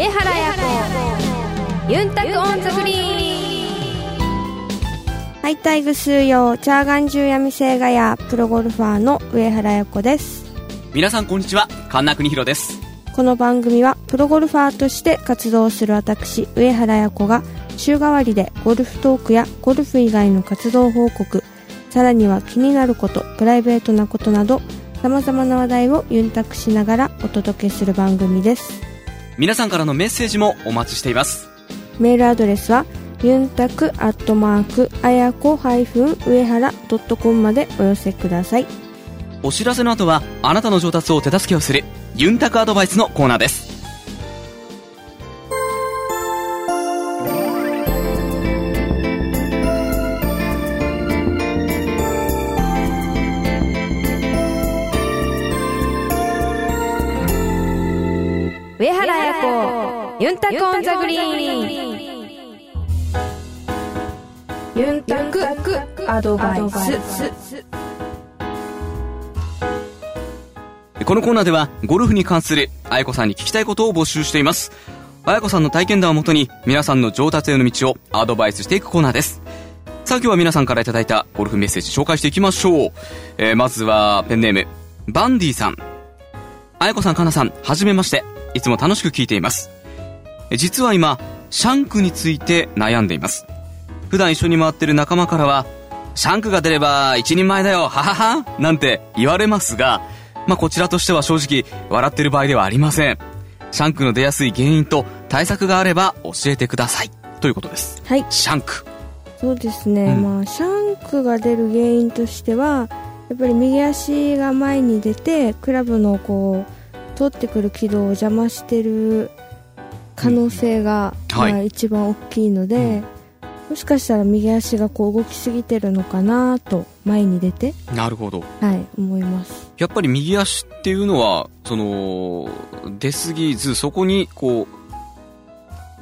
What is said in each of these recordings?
上原彩子。ユンタク on the green。ハイタイグスーヨーチャーガンジューヤミセーガヤープロゴルファーの上原彩子です。皆さんこんにちは。神田邦弘です。この番組はプロゴルファーとして活動する私上原彩子が週替わりでゴルフトークやゴルフ以外の活動報告さらには気になることプライベートなことなどさまざまな話題をユンタクしながらお届けする番組です皆さんからのメッセージもお待ちしています。メールアドレスはユンタクアットマークあやこ上原ドットコムまでお寄せください。お知らせの後はあなたの上達を手助けをするユンタクアドバイスのコーナーですタクオンザグリーンユンタクアドバイス。このコーナーではゴルフに関するあやこさんに聞きたいことを募集しています。あやこさんの体験談をもとに皆さんの上達への道をアドバイスしていくコーナーです。さあ今日は皆さんからいただいたゴルフメッセージ紹介していきましょう、えーまずはペンネームバンディさん。あやこさんかなさんはじめまして。いつも楽しく聞いています。実は今シャンクについて悩んでいます。普段一緒に回ってる仲間からはシャンクが出れば一人前だよはははなんて言われますがまあこちらとしては正直笑ってる場合ではありません。シャンクの出やすい原因と対策があれば教えてください。ということです。はい。シャンク。そうですね、うん。まあシャンクが出る原因としてはやっぱり右足が前に出てクラブのこう通ってくる軌道を邪魔してる可能性が、まあ、一番大きいので、もしかしたら右足がこう動きすぎてるのかなと前に出てなるほど。はい思います。やっぱり右足っていうのはその出過ぎずそこにこう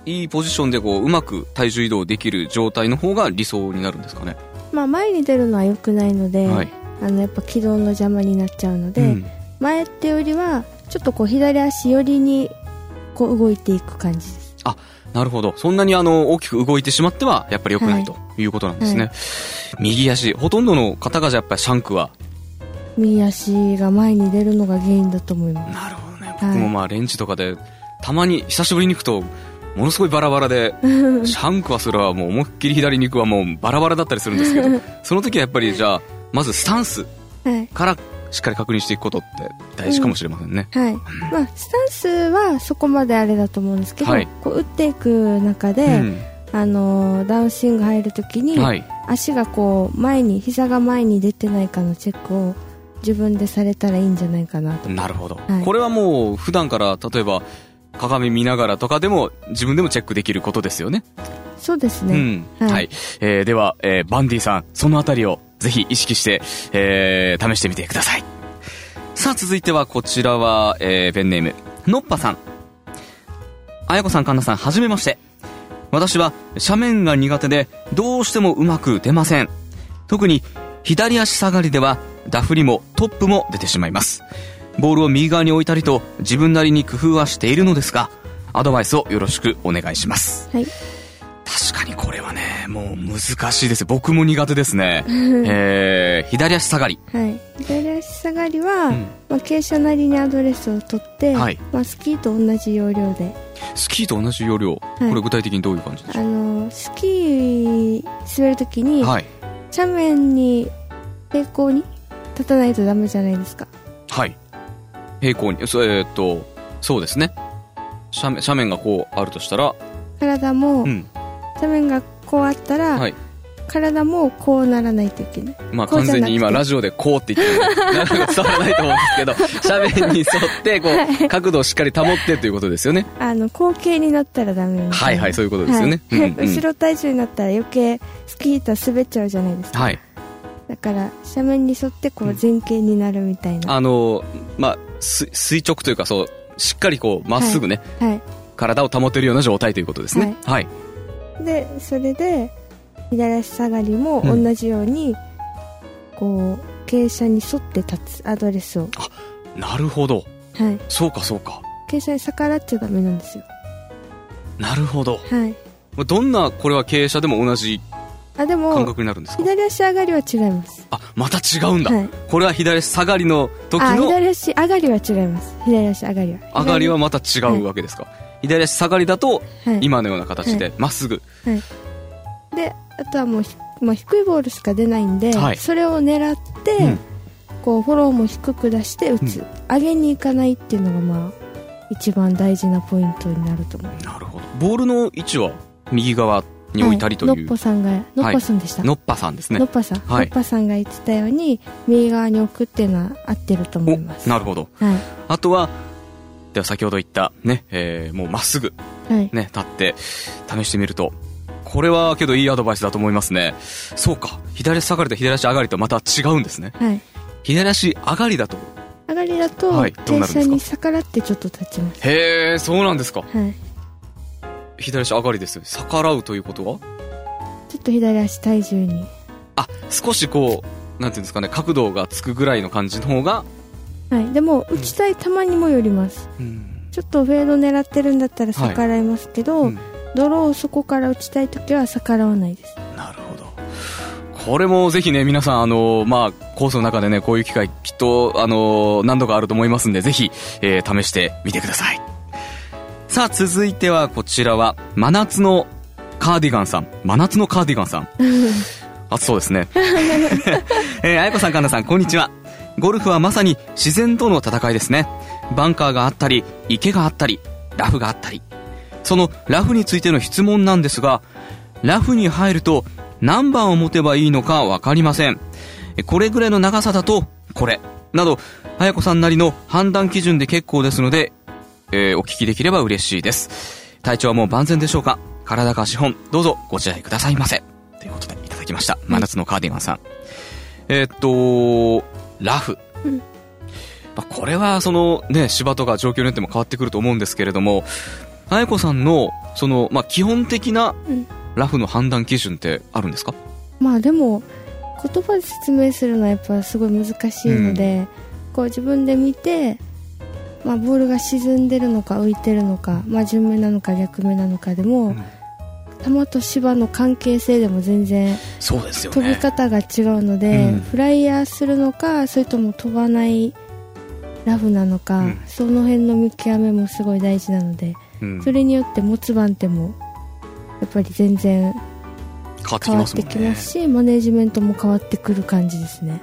いいポジションでこううまく体重移動できる状態の方が理想になるんですかね？まあ前に出るのは良くないので、はい。あのやっぱ軌道の邪魔になっちゃうので、うん。前ってよりはちょっとこう左足寄りにこう動いていく感じですなるほど。そんなにあの、大きく動いてしまっては、やっぱり良くないということなんですね。は右足、ほとんどの方がじゃあやっぱりシャンクは？右足が前に出るのが原因だと思いますなるほどね。い僕もまあレンジとかで、たまに久しぶりに行くと、ものすごいバラバラで、シャンクはそれはもう思いっきり左に行くはもうバラバラだったりするんですけど、その時はやっぱりじゃあ、まずスタンスはいからしっかり確認していくことって大事かもしれませんね。はいまあスタンスはそこまであれだと思うんですけど、はいこう打っていく中で、あのーダウンスイング入るときに、うん。はい。足がこう前に膝が前に出てないかのチェックを自分でされたらいいんじゃないかなとなるほど。はいこれはもう普段から例えば、鏡見ながらとかでも自分でもチェックできることですよね。そうですね、うん。は。はいいえーでは、えーバンディさん、そのあたりをぜひ意識して、えー試してみてください。さあ、続いてはこちらは、えーペンネーム、のっぱさん。あやこさん、かんなさん、はじめまして。私は斜面が苦手で、どうしてもうまく出ません。特に、左足下がりでは、ダフりもトップも出てしまいます。ボールを右側に置いたりと、自分なりに工夫はしているのですが、アドバイスをよろしくお願いします。はい確かにこれはね、もう難しいです。僕も苦手ですね。えー、左足下がり。はい、左足下がりは、うんまあ、傾斜なりにアドレスを取って、はいまあ、スキーと同じ要領でスキーと同じ要領。これ具体的にどういう感じでしあょのスキー滑るときに、うはい。斜面に平行に立たないとダメじゃないですかはい。平行に。そえーっと、そうですね。斜面、斜面がこうあるとしたら、体も、うん。斜面がこうあったら、はい。体もこうならないといけないまあ完全に今ラジオでこうって言ってるなかなか伝わらないと思うんですけど、斜面に沿って、こう、角度をしっかり保ってということですよね。あの後傾になったらダメはいはい、そういうことですよね。はいうんうん後ろ体重になったら余計スキー板滑っちゃうじゃないですかはい。だから斜面に沿ってこう前傾になるみたいな、あの、まあ、す垂直というかそう、しっかりこう、まっすぐね、はい体を保てるような状態ということですね。はい。でそれで左足下がりもうん。同じように、こう傾斜に沿って立つアドレスを。なるほど。はい。そうかそうか。傾斜に逆らっちゃダメなんですよ。なるほど。はい。どんなこれは傾斜でも同じあで感も覚になるんですか？左足上がりは違います。あまた違うんだ、はい。これは左足下がりの時あの左足上がりは違います。左足上がりは。上がりはまた違うわけですか、左足下がりだとはい。今のような形はでまっすぐ、であとはもうひ、まあ、低いボールしか出ないんで、はい。それを狙って、うん。こうフォローも低く出して打つ、上げに行かないっていうのがまあ一番大事なポイントになると思います。なるほど。ボールの位置は右側に置いたりという、はい、のっぽさんがのっぽさんでした、のっぱさんですね。のっぱさん、はい。のっぱさんが言ってたように右側に置くっていうのは合ってると思います。おなるほど。はい。あとはでは先ほど言ったね、えーもうまっすぐはい。ね立って試してみるとこれはけどいいアドバイスだと思いますね。そうか。左足下がりと左足上がりとまた違うんですね。はい。左足上がりだと。上がりだと、はい傾斜に逆らってちょっと立ちます。へえそうなんですか。はい。左足上がりです。逆らうということは？ちょっと左足体重に。あ少しこうなんていうんですかね角度がつくぐらいの感じの方がはい。でも打ちたい球にもよります。うん、ちょっとフェード狙ってるんだったら逆らいますけど、うん。ドローをそこから打ちたい時は逆らわないです。なるほど。これもぜひね皆さんあのまあコースの中でねこういう機会きっとあの何度かあると思いますんでぜひ、えー試してみてください。さあ続いてはこちらは真夏のカーディガンさん。真夏のカーディガンさん。暑そうですね。えー、あやこさん、かんなさん、こんにちは。ゴルフはまさに自然との戦いですね。バンカーがあったり、池があったり、ラフがあったり。そのラフについての質問なんですが、ラフに入ると何番を持てばいいのかわかりません。これぐらいの長さだと、これ。など、あやこさんなりの判断基準で結構ですので、えーお聞きできれば嬉しいです。体調はもう万全でしょうか？体か資本、どうぞご自愛くださいませ。ということで、いただきました。真夏のカーディガンさん。えーっと、ラフ。うん。まあ、これは、その、ね、芝とか状況によっても変わってくると思うんですけれども、あやこさんの、その、まあ、基本的なうん。ラフの判断基準ってあるんですか？まあでも言葉で説明するのはやっぱすごい難しいので、こう自分で見て、まあ、ボールが沈んでるのか浮いてるのか、まあ、順目なのか逆目なのかでも、うん球と芝の関係性でも全然そうですよ飛びね。方が違うので、うん。フライヤーするのかそれとも飛ばないラフなのか、うん。その辺の見極めもすごい大事なのでうん。それによって持つ番手もやっぱり全然変わってきますもんね。マネジメントも変わってくる感じですね。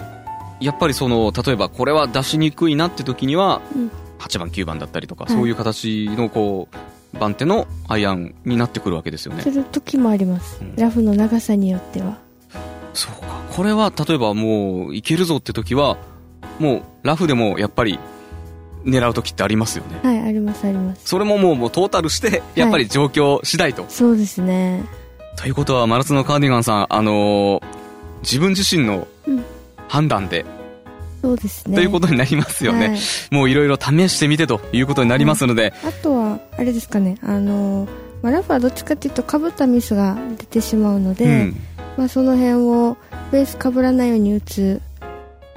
やっぱりその、例えばこれは出しにくいなって時には、うん。8番、9番だったりとか、はい。そういう形のこう、番手のアイアンになってくるわけですよねす。る時もあります、うんラフの長さによってはそうか。これは、例えばもう、いけるぞって時は、もう、ラフでもやっぱり、狙う時ってありますよね。はいありますありますそれももう、もうトータルして、やっぱり状況次第と。そうですねということは、真夏のカーディガンさん、あのー自分自身のうん判断で、そうですねということになりますよね。はいもういろいろ試してみてということになりますので、あとはあれですかねあの、まあ、ラフはどっちかっていうとかぶったミスが出てしまうので、うん。まあ、その辺をベースかぶらないように打つ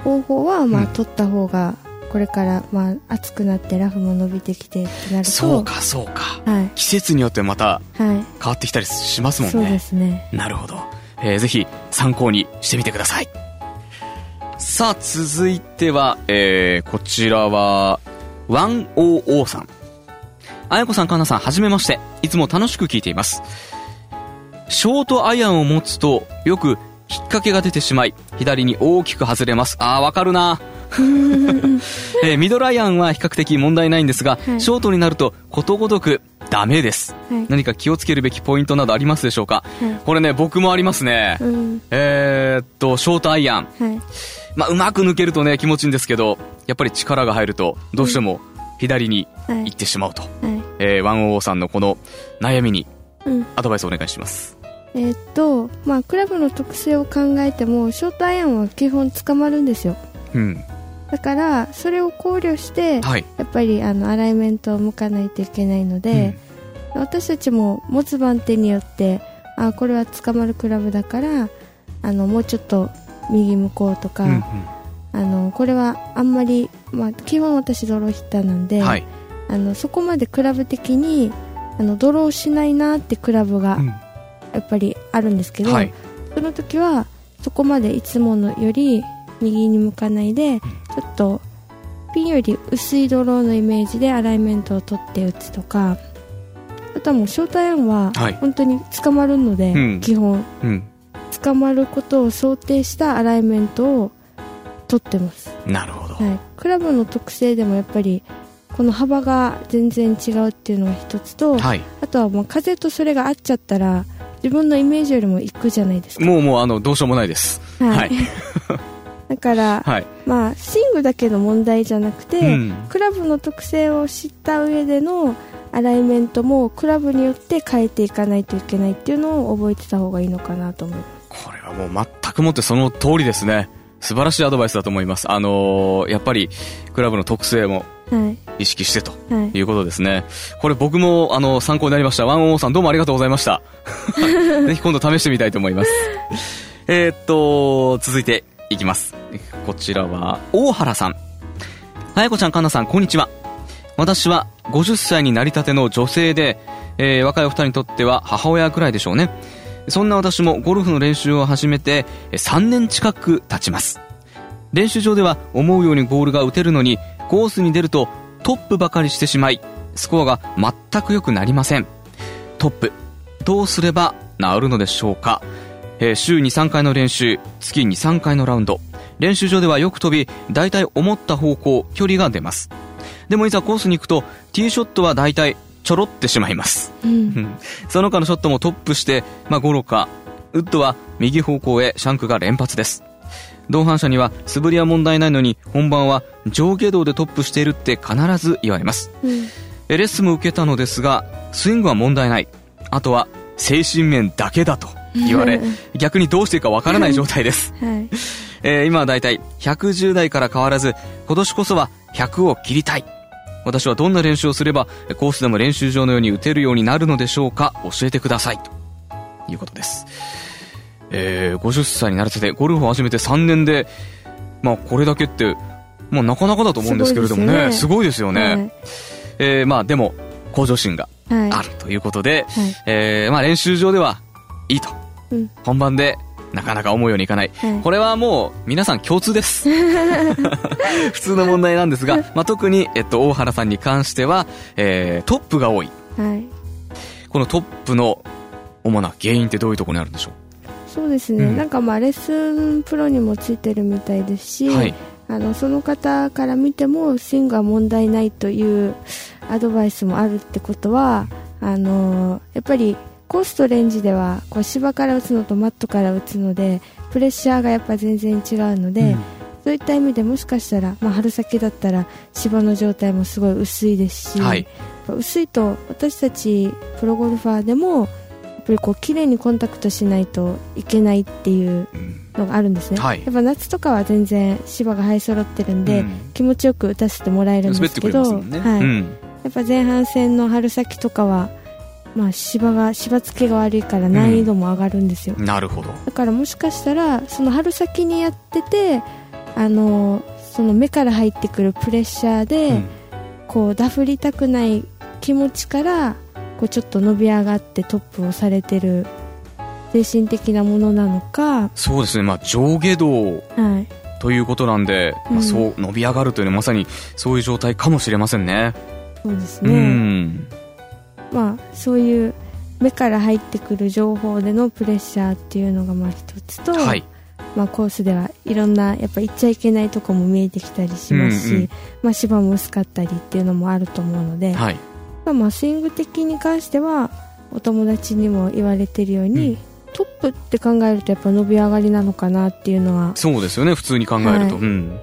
方法はまうんあ取った方がこれからまあ暑くなってラフも伸びてきてってなるとそうか、そうか。はい季節によってまたはい変わってきたりしますもんね。そうですねなるほど。えーぜひ参考にしてみてください。さあ、続いては、えー、こちらは、100さん。あやこさん、かなさん、はじめまして。いつも楽しく聞いています。ショートアイアンを持つと、よく、引っ掛けが出てしまい、左に大きく外れます。あー、わかるな。えーミドルアイアンは比較的問題ないんですが、はいショートになるとことごとくダメです。はい何か気をつけるべきポイントなどありますでしょうか？はいこれね、僕もありますね。うんえーっと、ショートアイアン。はいまあ、うまく抜けるとね、気持ちいいんですけど、やっぱり力が入ると、どうしても左にはい行ってしまうと。はいえー、100さんのこの悩みにうんアドバイスお願いします。えーっとまあクラブの特性を考えてもショートアイアンは基本捕まるんですようん。だからそれを考慮してはい。やっぱりあのアライメントを向かないといけないので、私たちも持つ番手によってあこれは捕まるクラブだからあのもうちょっと右向こうとか、うんうん。あのこれはあんまり、まあ、基本私ドローヒッターなんで、はい。あのそこまでクラブ的にあのドローしないなってクラブがうん。やっぱりあるんですけど、はい。その時はそこまでいつものより右に向かないでちょっとピンより薄いドローのイメージでアライメントを取って打つとかあとはもうショートアイアンははい。本当に捕まるので、うん。基本。うん捕まることを想定したアライメントを取ってます、なるほど、はい、クラブの特性でもやっぱりこの幅が全然違うっていうのが一つと、はい。あとはもう風とそれが合っちゃったら自分のイメージよりもいくじゃないですか、もうもうあのどうしようもないです。はい。はい。だから、はい、まあスイングだけの問題じゃなくて、うん。クラブの特性を知った上でのアライメントもクラブによって変えていかないといけないっていうのを覚えてた方がいいのかなと思いますこれはもう全くもってその通りですね素晴らしいアドバイスだと思いますあのーやっぱりクラブの特性もはい意識してとはいいうことですね。これ僕も、あの、参考になりました。ワンオーさんどうもありがとうございました。ぜひ今度試してみたいと思います。えーっと、続いていきます。こちらは、大原さん。あやこちゃん、かんなさん、こんにちは。私は50歳になりたての女性で、えー若いお二人にとっては母親くらいでしょうね。そんな私もゴルフの練習を始めて3年近く経ちます。練習場では思うようにボールが打てるのにコースに出るとトップばかりしてしまいスコアが全く良くなりません。トップどうすれば治るのでしょうか、えー週23回の練習月23回のラウンド。練習場ではよく飛び大体思った方向距離が出ます。でもいざコースに行くとティーショットは大体ちょろってしまいますうんうんその他のショットもトップして、まあ、ゴロか、ウッドは右方向へシャンクが連発です。同伴者には素振りは問題ないのに、本番は上下動でトップしているって必ず言われます。うんえレッスンも受けたのですが、スイングは問題ない。あとは精神面だけだと言われ、逆にどうしていいかわからない状態です。はいえー今はだいたい110代から変わらず、今年こそは100を切りたい。私はどんな練習をすれば、コースでも練習場のように打てるようになるのでしょうか教えてください。ということです。えー、50歳にならせて、ゴルフを始めて3年で、まあこれだけって、まあなかなかだと思うんですけれどもね、すごいですよね。えー、まあでも、向上心があるということで、はいえー、まあ練習場ではいいと。うん本番でなかなか思うようにいかない。はいこれはもう皆さん共通です。普通の問題なんですが、まあ、特に、えっと、大原さんに関しては、えー、トップが多い。はいこのトップの主な原因ってどういうところにあるんでしょそうですね、うんなんかまあレッスンプロにもついてるみたいですし、うはい。あのその方から見てもスイングは問題ないというアドバイスもあるってことはあのやっぱりコースとレンジではこう芝から打つのとマットから打つのでプレッシャーがやっぱ全然違うので、うんそういった意味でもしかしたら、まあ、春先だったら芝の状態もすごい薄いですし、はい。薄いと私たちプロゴルファーでもやっぱりこう綺麗にコンタクトしないといけないっていううんのがあるんですね、はいやっぱ夏とかは全然芝が生え揃ってるんで、うん気持ちよく打たせてもらえるんですけど。はいうん。やっぱ前半戦の春先とかは、まあ、芝が芝付けが悪いから難易度も上がるんですよ、なるほど。だからもしかしたらその春先にやっててあのその目から入ってくるプレッシャーで、うんこうダフりたくない気持ちからこうちょっと伸び上がってトップをされてる精神的なものなのか、そうですね。まあ、上下動はい、ということなんで、まあ、うんそう伸び上がるというのはまさにそういう状態かもしれませんね。そうですうね、ん。まあそういう目から入ってくる情報でのプレッシャーっていうのがまあ一つと、はい。まあ、コースではいろんなやっぱ行っちゃいけないとこも見えてきたりしますし、うんうんまあ、芝も薄かったりっていうのもあると思うので、はい。まあ、まあスイング的に関してはお友達にも言われてるように、うんトップって考えるとやっぱ伸び上がりなのかなっていうのはそうですよね。普通に考えると。はいうん。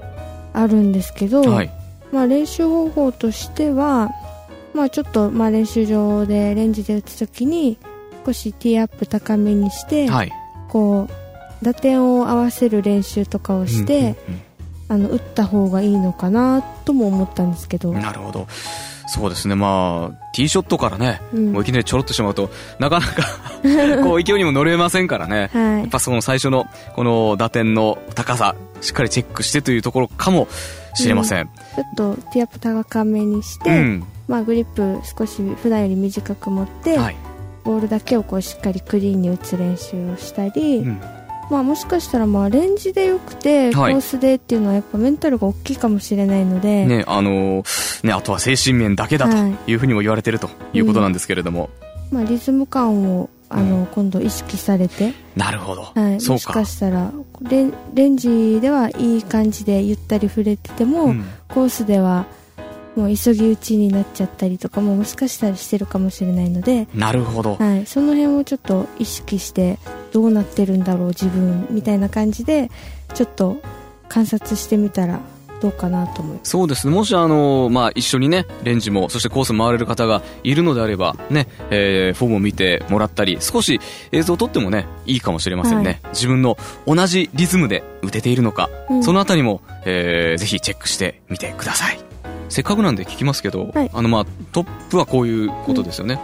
あるんですけど、はい。まあ、練習方法としては、まあ、ちょっとまあ練習場でレンジで打つときに少しティーアップ高めにして、はい。こう打点を合わせる練習とかをして、うんうんうんあの打った方がいいのかなとも思ったんですけど、なるほど。そうですね。まあ、ティーショットからね、うんもういきなりちょろっとしまうと、なかなか こう勢いにも乗れませんからね。はいやっぱその最初の、この打点の高さ、しっかりチェックしてというところかもしれません。ちょっとティーアップ高めにして、うん。まあ、グリップ少し普段より短く持って、はい。ボールだけをこうしっかりクリーンに打つ練習をしたり、うんまあ、もしかしたらまあレンジでよくて、はいコースでっていうのはやっぱメンタルが大きいかもしれないので、ね、あのーね、あとは精神面だけだとはいいうふうにも言われてるということなんですけれども。まあ、リズム感をあの、今度意識されて、なるほど。はい、そうかもしか。したらレンレンジではいい感じでゆったり触れてても、うんコースではもう急ぎ打ちになっちゃったりとかももしかしたらしてるかもしれないので、なるほど。はい、その辺をちょっと意識してどうなってるんだろう自分みたいな感じでちょっと観察してみたらどうかなと思いますそうですね。もしあの、まあ、一緒にね、レンジも、そしてコース回れる方がいるのであれば、ね、えーフォームを見てもらったり、少し映像を撮ってもね、いいかもしれませんね。自分の同じリズムで打てているのか、うんそのあたりも、えーぜひチェックしてみてください。せっかくなんで聞きますけど、はい。あの、まあ、トップはこういうことですよね。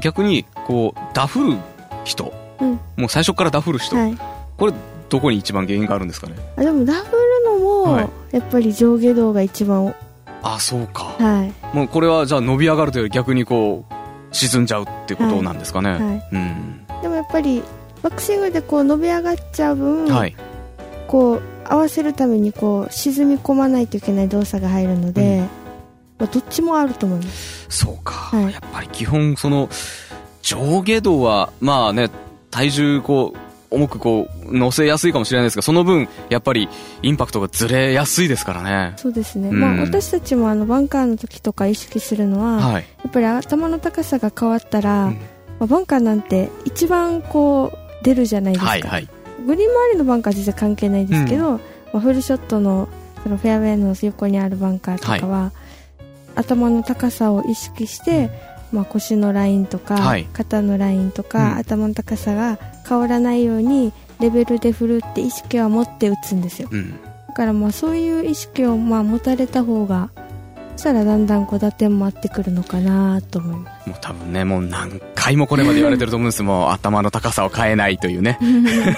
逆に、こう、ダフる人、うん。もう最初からダフる人、はい。これ、どこに一番原因があるんですかね？あでもダフるのも、はい。やっぱり上下動が一番あ、そうか。はい。もうこれはじゃあ伸び上がるというより逆にこう沈んじゃうってことなんですかね、はい。うん。でもやっぱりバックスイングでこう伸び上がっちゃう分、はいこう合わせるためにこう沈み込まないといけない動作が入るので、うん。まあ、どっちもあると思います。そうか、はい。やっぱり基本その上下動はまあね体重こう重くこう乗せやすいかもしれないですがその分やっぱりインパクトがずれやすいですからね。そうですね、うん。まあ、私たちもあのバンカーの時とか意識するのは、はい、やっぱり頭の高さが変わったら、うん。まあ、バンカーなんて一番こう出るじゃないですか、はいはいグリーン周りのバンカーは実は関係ないですけど、まあ、フルショットのそのフェアウェイの横にあるバンカーとかは、頭の高さを意識して、まあ、腰のラインとか、はい。肩のラインとか、うん。頭の高さが変わらないようにレベルで振るって意識は持って打つんですよ。うん。だからまあそういう意識をまあ持たれた方がそしたらだんだんこう打点も合ってくるのかなと思います。もう多分ねもう何回もこれまで言われてると思うんですもう頭の高さを変えないというね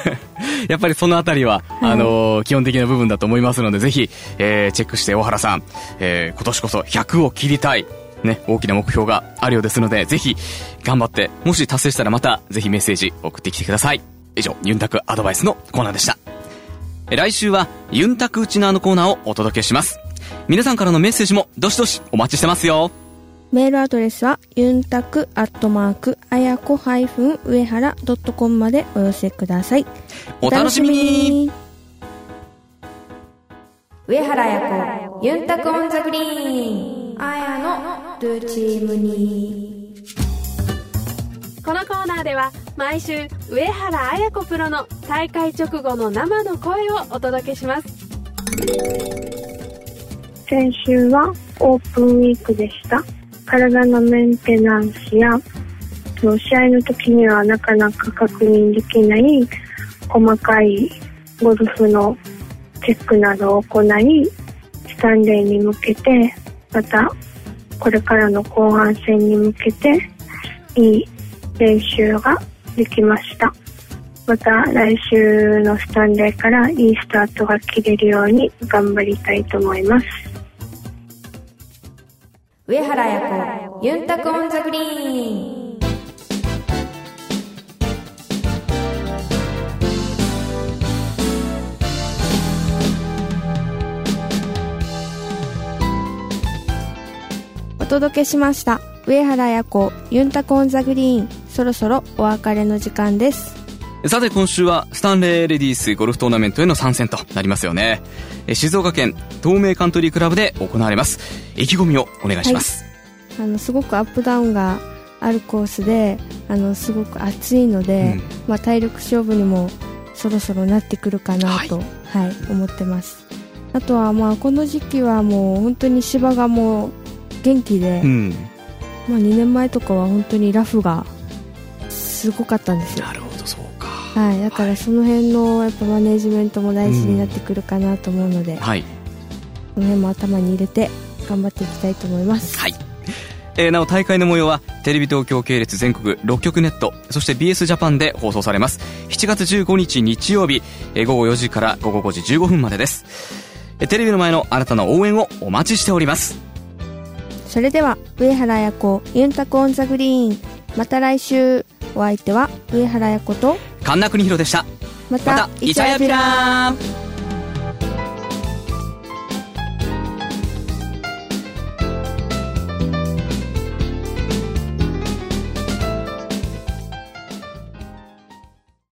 やっぱりそのあたりは、はいあのー基本的な部分だと思いますので、ぜひ、えーチェックして大原さん、えー今年こそ100を切りたい、ね、大きな目標があるようですので、ぜひ、頑張って、もし達成したらまた、ぜひメッセージ送ってきてください。以上、ユンタクアドバイスのコーナーでした。え来週は、ユンタクウチナーのコーナーをお届けします。皆さんからのメッセージも、どしどしお待ちしてますよ。メールアドレスはユンタクアットマークあやこ上原ドットコムまでお寄せください。お楽しみに。上原彩子ユンタク on the green。あやのルーチームに。このコーナーでは毎週上原綾子プロの大会直後の生の声をお届けします。先週はオープンウィークでした。体のメンテナンスや、試合の時にはなかなか確認できない細かいゴルフのチェックなどを行い、スタンレーに向けて、またこれからの後半戦に向けて、いい練習ができました。また来週のスタンレーからいいスタートが切れるように頑張りたいと思います。上原彩子ユンタク on the green。お届けしました。上原彩子ユンタク on the green。そろそろお別れの時間です。さて今週はスタンレーレディースゴルフトーナメントへの参戦となりますよね。え静岡県東名カントリークラブで行われます。意気込みをお願いします、あのすごくアップダウンがあるコースであのすごく暑いので、うん。まあ、体力勝負にもそろそろなってくるかなと、ははい思ってます。あとはまあこの時期はもう本当に芝がもう元気で、うん。まあ、2年前とかは本当にラフがすごかったんですよ。なるほど。そうかはい、だからその辺のやっぱマネジメントも大事になってくるかなと思うので、うん、はい、この辺も頭に入れて頑張っていきたいと思います。はい。えー、なお大会の模様はテレビ東京系列全国6局ネットそして BS ジャパンで放送されます。7月15日日曜日、えー、午後4時から午後5時15分までです、え、テレビの前のあなたの応援をお待ちしております。それでは上原彩子ユンタコオンザグリーン。また来週。お相手は上原彩子と神田邦弘でした。またイチャヤピラー。